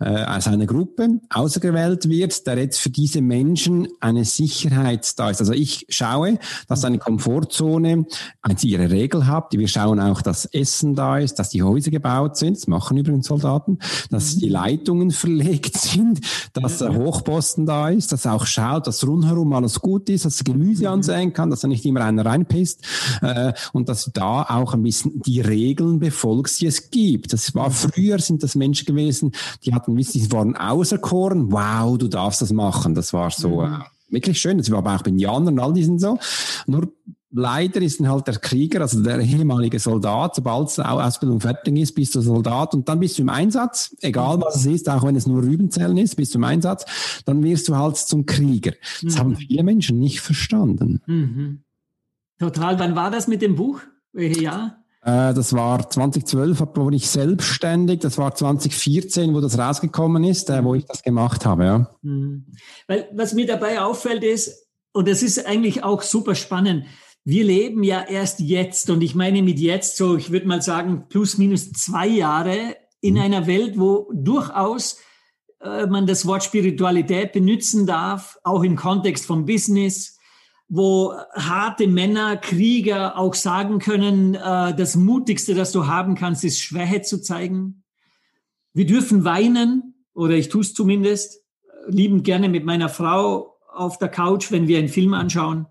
äh, aus einer Gruppe ausergewählt wird, der jetzt für diese Menschen eine Sicherheit da ist. Also ich schaue, dass eine Komfortzone also ihre Regel hat. Wir schauen auch, dass Essen da ist, dass die Häuser gebaut sind. Das machen übrigens Soldaten, dass mhm. die Leitungen verlegt sind, dass der Hochposten da ist, dass auch schaut, dass rundherum drumherum alles gut ist, dass Gemüse mhm. ansehen kann, dass er nicht immer einer reinpisst äh, und dass da auch ein bisschen die Regeln befolgst, die es gibt. Das war mhm. früher, sind das Menschen gewesen, die hatten, wissen, die waren auserkoren, wow, du darfst das machen. Das war so mhm. äh, wirklich schön. Das war aber auch bei Indianern und all diesen so. Nur leider ist dann halt der Krieger, also der ehemalige Soldat, sobald die Ausbildung fertig ist, bist du Soldat und dann bist du im Einsatz, egal was es ist, auch wenn es nur Rübenzellen ist, bist du im Einsatz, dann wirst du halt zum Krieger. Das mhm. haben viele Menschen nicht verstanden. Mhm. Total. Wann war das mit dem Buch? Welche Jahr? Äh, das war 2012, wurde ich selbstständig. Das war 2014, wo das rausgekommen ist, äh, wo ich das gemacht habe. Ja. Mhm. Weil was mir dabei auffällt ist, und das ist eigentlich auch super spannend, wir leben ja erst jetzt, und ich meine mit jetzt so, ich würde mal sagen, plus minus zwei Jahre in mhm. einer Welt, wo durchaus äh, man das Wort Spiritualität benutzen darf, auch im Kontext vom Business, wo harte Männer, Krieger auch sagen können, äh, das Mutigste, das du haben kannst, ist Schwäche zu zeigen. Wir dürfen weinen, oder ich tue es zumindest, liebend gerne mit meiner Frau auf der Couch, wenn wir einen Film anschauen.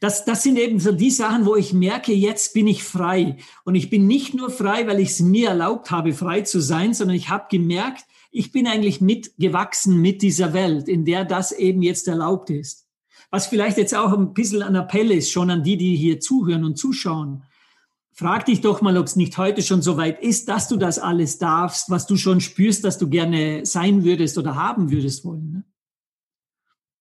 Das, das sind eben so die Sachen, wo ich merke, jetzt bin ich frei. Und ich bin nicht nur frei, weil ich es mir erlaubt habe, frei zu sein, sondern ich habe gemerkt, ich bin eigentlich mitgewachsen mit dieser Welt, in der das eben jetzt erlaubt ist. Was vielleicht jetzt auch ein bisschen ein Appell ist, schon an die, die hier zuhören und zuschauen. Frag dich doch mal, ob es nicht heute schon so weit ist, dass du das alles darfst, was du schon spürst, dass du gerne sein würdest oder haben würdest wollen. Ne?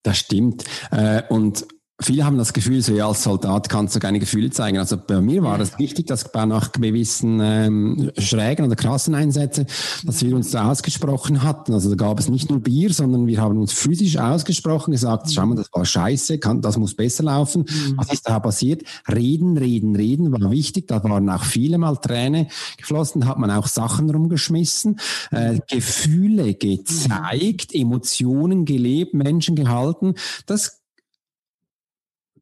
Das stimmt. Äh, und Viele haben das Gefühl, so ja, als Soldat kannst du keine Gefühle zeigen. Also bei mir war es wichtig, dass nach gewissen ähm, schrägen oder krassen Einsätzen, dass wir uns da ausgesprochen hatten. Also da gab es nicht nur Bier, sondern wir haben uns physisch ausgesprochen, gesagt, schau mal, das war scheiße, kann, das muss besser laufen. Mhm. Was ist da passiert? Reden, reden, reden war wichtig. Da waren auch viele Mal Tränen geflossen, hat man auch Sachen rumgeschmissen, äh, Gefühle gezeigt, Emotionen gelebt, Menschen gehalten. Das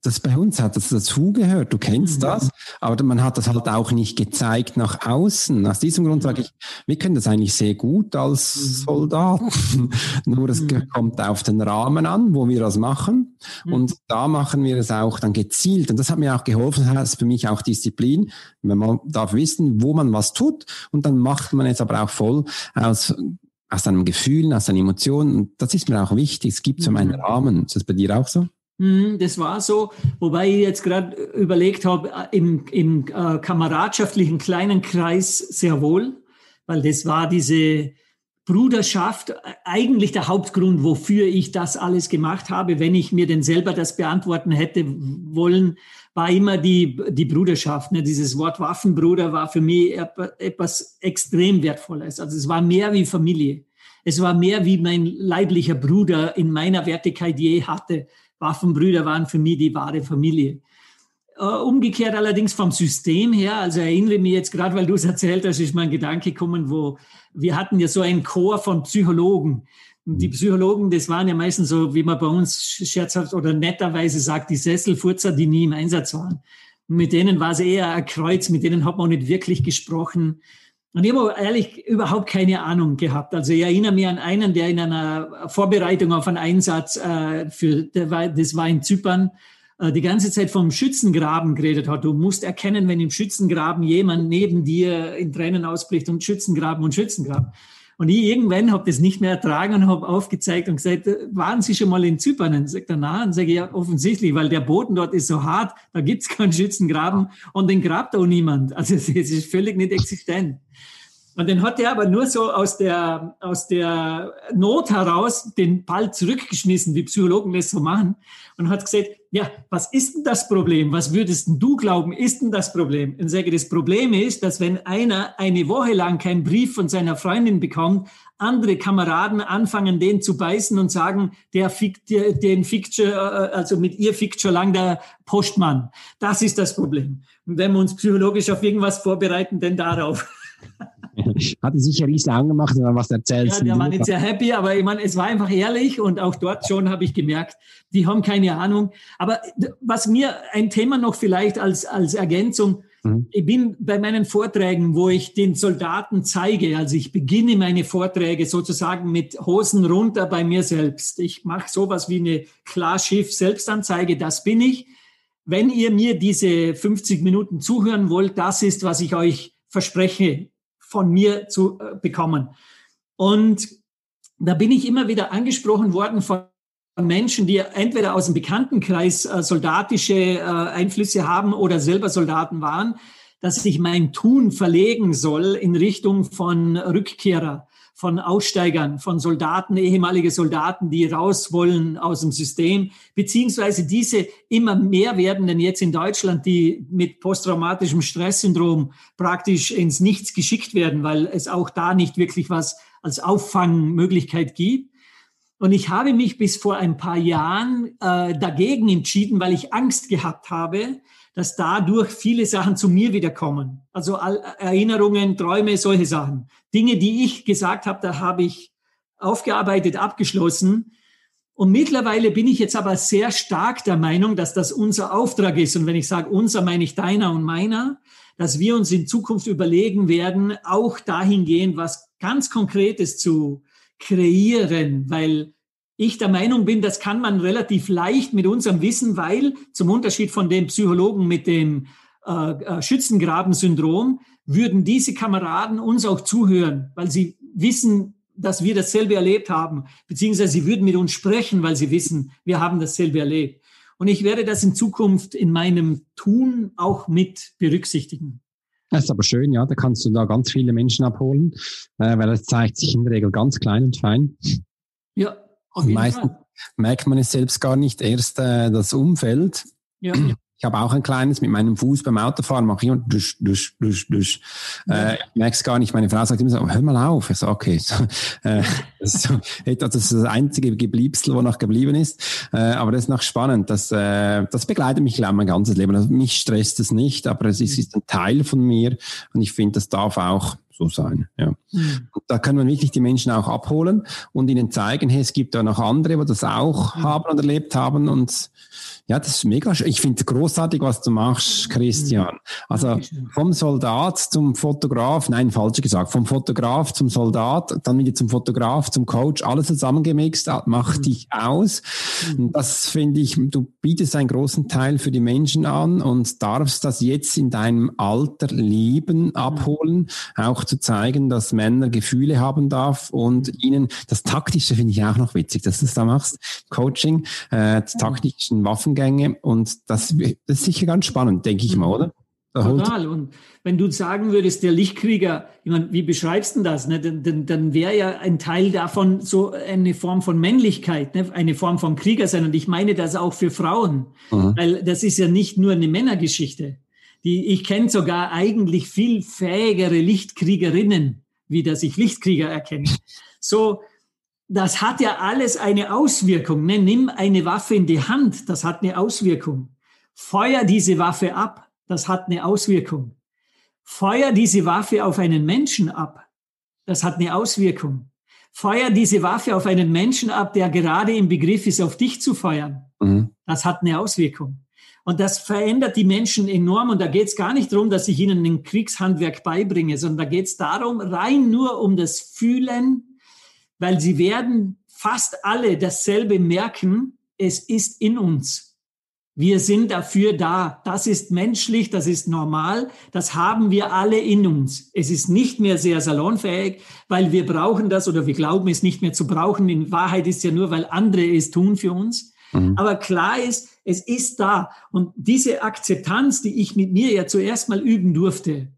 das bei uns hat das dazugehört, du kennst mhm. das, aber man hat das halt auch nicht gezeigt nach außen. Aus diesem Grund sage ich, wir können das eigentlich sehr gut als mhm. Soldaten, nur es mhm. kommt auf den Rahmen an, wo wir das machen und da machen wir es auch dann gezielt und das hat mir auch geholfen, das ist für mich auch Disziplin, man darf wissen, wo man was tut und dann macht man es aber auch voll aus aus einem Gefühl, aus einer Emotion. Und das ist mir auch wichtig. Es gibt so einen Rahmen. Ist das bei dir auch so? Hm, das war so, wobei ich jetzt gerade überlegt habe, äh, im, im äh, kameradschaftlichen kleinen Kreis sehr wohl, weil das war diese Bruderschaft äh, eigentlich der Hauptgrund, wofür ich das alles gemacht habe. Wenn ich mir denn selber das beantworten hätte wollen, war immer die, die Bruderschaft. Ne? Dieses Wort Waffenbruder war für mich etwas extrem Wertvolles. Also es war mehr wie Familie. Es war mehr wie mein leiblicher Bruder in meiner Wertigkeit je hatte. Waffenbrüder waren für mich die wahre Familie. Uh, umgekehrt allerdings vom System her, also erinnere mich jetzt gerade, weil du es erzählt hast, ist mein Gedanke gekommen, wo wir hatten ja so einen Chor von Psychologen. Und die Psychologen, das waren ja meistens so, wie man bei uns scherzhaft oder netterweise sagt, die Sesselfurzer, die nie im Einsatz waren. Und mit denen war es eher ein Kreuz, mit denen hat man auch nicht wirklich gesprochen. Und ich habe ehrlich überhaupt keine Ahnung gehabt. Also ich erinnere mich an einen, der in einer Vorbereitung auf einen Einsatz äh, für, der war, das war in Zypern, äh, die ganze Zeit vom Schützengraben geredet hat. Du musst erkennen, wenn im Schützengraben jemand neben dir in Tränen ausbricht und Schützengraben und Schützengraben. Und ich irgendwann habe das nicht mehr ertragen und habe aufgezeigt und gesagt, waren Sie schon mal in Zypern? Und sagt er, na, und sage ich, ja, offensichtlich, weil der Boden dort ist so hart, da gibt's keinen Schützengraben und den grabt auch niemand. Also es ist völlig nicht existent. Und dann hat er aber nur so aus der, aus der Not heraus den Ball zurückgeschmissen, wie Psychologen das so machen, und hat gesagt, ja, was ist denn das Problem? Was würdest denn du glauben, ist denn das Problem? Und sage, das Problem ist, dass wenn einer eine Woche lang keinen Brief von seiner Freundin bekommt, andere Kameraden anfangen, den zu beißen und sagen, der fickt, den fickt schon, äh, also mit ihr fickt schon lang der Postmann. Das ist das Problem. Und wenn wir uns psychologisch auf irgendwas vorbereiten, denn darauf. Hatte sicher riesen Augen gemacht, wenn man was erzählt. Ja, der war nicht sehr happy, aber ich meine, es war einfach ehrlich und auch dort schon habe ich gemerkt, die haben keine Ahnung. Aber was mir ein Thema noch vielleicht als, als Ergänzung, mhm. ich bin bei meinen Vorträgen, wo ich den Soldaten zeige, also ich beginne meine Vorträge sozusagen mit Hosen runter bei mir selbst. Ich mache sowas wie eine Klarschiff-Selbstanzeige, das bin ich. Wenn ihr mir diese 50 Minuten zuhören wollt, das ist, was ich euch verspreche von mir zu äh, bekommen. Und da bin ich immer wieder angesprochen worden von Menschen, die entweder aus dem Bekanntenkreis äh, soldatische äh, Einflüsse haben oder selber Soldaten waren, dass ich mein Tun verlegen soll in Richtung von Rückkehrer von Aussteigern, von Soldaten, ehemalige Soldaten, die raus wollen aus dem System, beziehungsweise diese immer mehr werdenden jetzt in Deutschland, die mit posttraumatischem Stresssyndrom praktisch ins Nichts geschickt werden, weil es auch da nicht wirklich was als Auffangmöglichkeit gibt. Und ich habe mich bis vor ein paar Jahren äh, dagegen entschieden, weil ich Angst gehabt habe, dass dadurch viele Sachen zu mir wiederkommen. Also Erinnerungen, Träume, solche Sachen. Dinge, die ich gesagt habe, da habe ich aufgearbeitet, abgeschlossen. Und mittlerweile bin ich jetzt aber sehr stark der Meinung, dass das unser Auftrag ist. Und wenn ich sage unser, meine ich deiner und meiner, dass wir uns in Zukunft überlegen werden, auch dahingehend was ganz Konkretes zu kreieren, weil ich der Meinung bin, das kann man relativ leicht mit unserem Wissen, weil zum Unterschied von den Psychologen mit dem äh, äh, Schützengraben-Syndrom würden diese Kameraden uns auch zuhören, weil sie wissen, dass wir dasselbe erlebt haben, beziehungsweise sie würden mit uns sprechen, weil sie wissen, wir haben dasselbe erlebt. Und ich werde das in Zukunft in meinem Tun auch mit berücksichtigen. Das ist aber schön, ja. Da kannst du da ganz viele Menschen abholen, äh, weil das zeigt sich in der Regel ganz klein und fein. Ja, und meistens merkt man es selbst gar nicht, erst äh, das Umfeld. Ja. Ich habe auch ein kleines mit meinem Fuß beim Autofahren, mache ich und dusch, dusch, dusch, dusch. Äh, ich merke es gar nicht. Meine Frau sagt immer so, hör mal auf. Ich so, okay. So, äh, das, ist so, das ist das einzige Gebliebsel, wo noch geblieben ist. Äh, aber das ist noch spannend. Das, äh, das begleitet mich, glaube mein ganzes Leben. Also mich stresst es nicht, aber es ist, mhm. ist ein Teil von mir und ich finde, das darf auch so sein. Ja. Mhm. Da kann man wirklich die Menschen auch abholen und ihnen zeigen, hey, es gibt da noch andere, die das auch mhm. haben und erlebt haben und ja, das ist mega. Ich finde großartig, was du machst, Christian. Also vom Soldat zum Fotograf, nein, falsch gesagt, vom Fotograf zum Soldat, dann wieder zum Fotograf, zum Coach, alles zusammengemixt, macht mhm. dich aus. Mhm. Und das finde ich, du bietest einen großen Teil für die Menschen an und darfst das jetzt in deinem Alter lieben, mhm. abholen, auch zu zeigen, dass Männer Gefühle haben darf und ihnen das Taktische finde ich auch noch witzig, dass du das da machst. Coaching, äh, taktischen Waffen Gedankengänge und das, das ist sicher ganz spannend, denke ich mal, oder? Total. Und wenn du sagen würdest, der Lichtkrieger, ich meine, wie beschreibst du das? Ne? Dann, dann, dann wäre ja ein Teil davon so eine Form von Männlichkeit, ne? eine Form von Krieger sein. Und ich meine das auch für Frauen, mhm. weil das ist ja nicht nur eine Männergeschichte. Die, ich kenne sogar eigentlich viel fähigere Lichtkriegerinnen, wie dass ich Lichtkrieger erkenne. So, das hat ja alles eine Auswirkung. Ne? Nimm eine Waffe in die Hand, das hat eine Auswirkung. Feuer diese Waffe ab, das hat eine Auswirkung. Feuer diese Waffe auf einen Menschen ab, das hat eine Auswirkung. Feuer diese Waffe auf einen Menschen ab, der gerade im Begriff ist, auf dich zu feuern. Mhm. Das hat eine Auswirkung. Und das verändert die Menschen enorm. Und da geht es gar nicht darum, dass ich ihnen ein Kriegshandwerk beibringe, sondern da geht es darum, rein nur um das Fühlen, weil sie werden fast alle dasselbe merken, es ist in uns. Wir sind dafür da. Das ist menschlich, das ist normal, das haben wir alle in uns. Es ist nicht mehr sehr salonfähig, weil wir brauchen das oder wir glauben es nicht mehr zu brauchen. In Wahrheit ist es ja nur, weil andere es tun für uns. Mhm. Aber klar ist, es ist da. Und diese Akzeptanz, die ich mit mir ja zuerst mal üben durfte,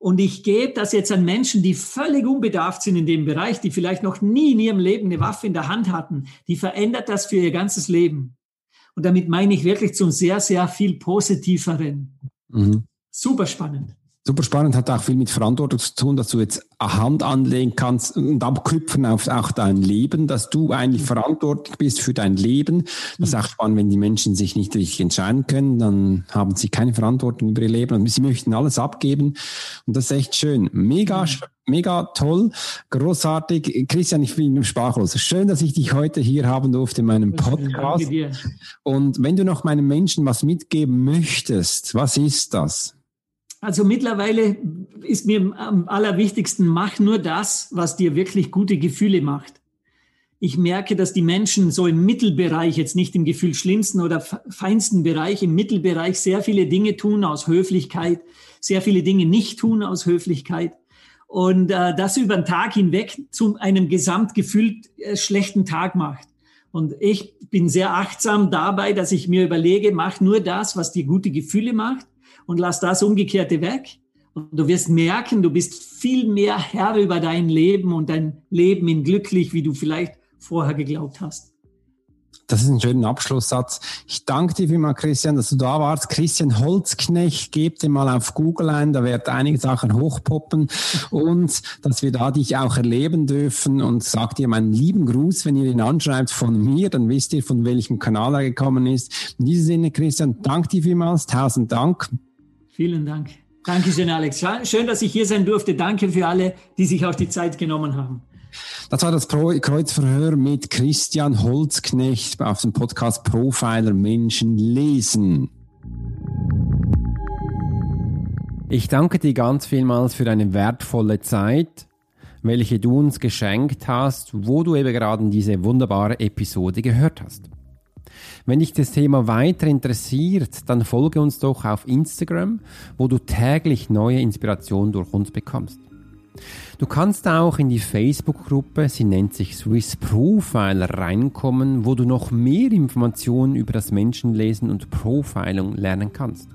und ich gebe das jetzt an Menschen, die völlig unbedarft sind in dem Bereich, die vielleicht noch nie in ihrem Leben eine Waffe in der Hand hatten, die verändert das für ihr ganzes Leben. Und damit meine ich wirklich zum sehr, sehr viel positiveren. Mhm. Super spannend. Super spannend, hat auch viel mit Verantwortung zu tun, dass du jetzt Hand anlegen kannst und abknüpfen auf auch dein Leben, dass du eigentlich verantwortlich bist für dein Leben. Das ist auch spannend, wenn die Menschen sich nicht richtig entscheiden können, dann haben sie keine Verantwortung über ihr Leben und sie möchten alles abgeben. Und das ist echt schön. Mega, mega toll, großartig. Christian, ich bin sprachlos. Schön, dass ich dich heute hier haben durfte in meinem Podcast. Und wenn du noch meinen Menschen was mitgeben möchtest, was ist das? Also mittlerweile ist mir am allerwichtigsten, mach nur das, was dir wirklich gute Gefühle macht. Ich merke, dass die Menschen so im Mittelbereich, jetzt nicht im Gefühl schlimmsten oder feinsten Bereich, im Mittelbereich sehr viele Dinge tun aus Höflichkeit, sehr viele Dinge nicht tun aus Höflichkeit und äh, das über den Tag hinweg zu einem gesamtgefühlt äh, schlechten Tag macht. Und ich bin sehr achtsam dabei, dass ich mir überlege, mach nur das, was dir gute Gefühle macht und lass das Umgekehrte weg. Und du wirst merken, du bist viel mehr Herr über dein Leben und dein Leben in glücklich, wie du vielleicht vorher geglaubt hast. Das ist ein schöner Abschlusssatz. Ich danke dir vielmals, Christian, dass du da warst. Christian Holzknecht, gebt dir mal auf Google ein, da werden einige Sachen hochpoppen und dass wir da dich auch erleben dürfen und sagt dir meinen lieben Gruß, wenn ihr ihn anschreibt von mir, dann wisst ihr, von welchem Kanal er gekommen ist. In diesem Sinne, Christian, danke dir vielmals, tausend Dank. Vielen Dank. Dankeschön, Alex. Schön, dass ich hier sein durfte. Danke für alle, die sich auch die Zeit genommen haben. Das war das Kreuzverhör mit Christian Holzknecht auf dem Podcast Profiler Menschen lesen. Ich danke dir ganz vielmals für deine wertvolle Zeit, welche du uns geschenkt hast, wo du eben gerade diese wunderbare Episode gehört hast. Wenn dich das Thema weiter interessiert, dann folge uns doch auf Instagram, wo du täglich neue Inspirationen durch uns bekommst. Du kannst auch in die Facebook-Gruppe, sie nennt sich Swiss Profiler, reinkommen, wo du noch mehr Informationen über das Menschenlesen und Profiling lernen kannst.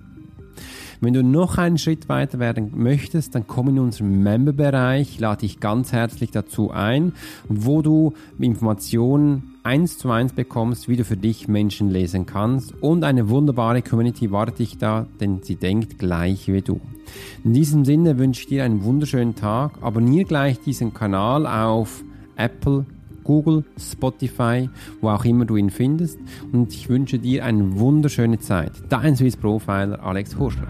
Wenn du noch einen Schritt weiter werden möchtest, dann komm in unseren Member-Bereich, lade dich ganz herzlich dazu ein, wo du Informationen eins zu eins bekommst, wie du für dich Menschen lesen kannst und eine wunderbare Community wartet dich da, denn sie denkt gleich wie du. In diesem Sinne wünsche ich dir einen wunderschönen Tag. Abonniere gleich diesen Kanal auf Apple, Google, Spotify, wo auch immer du ihn findest. Und ich wünsche dir eine wunderschöne Zeit. Dein Swiss Profiler Alex Hurscher.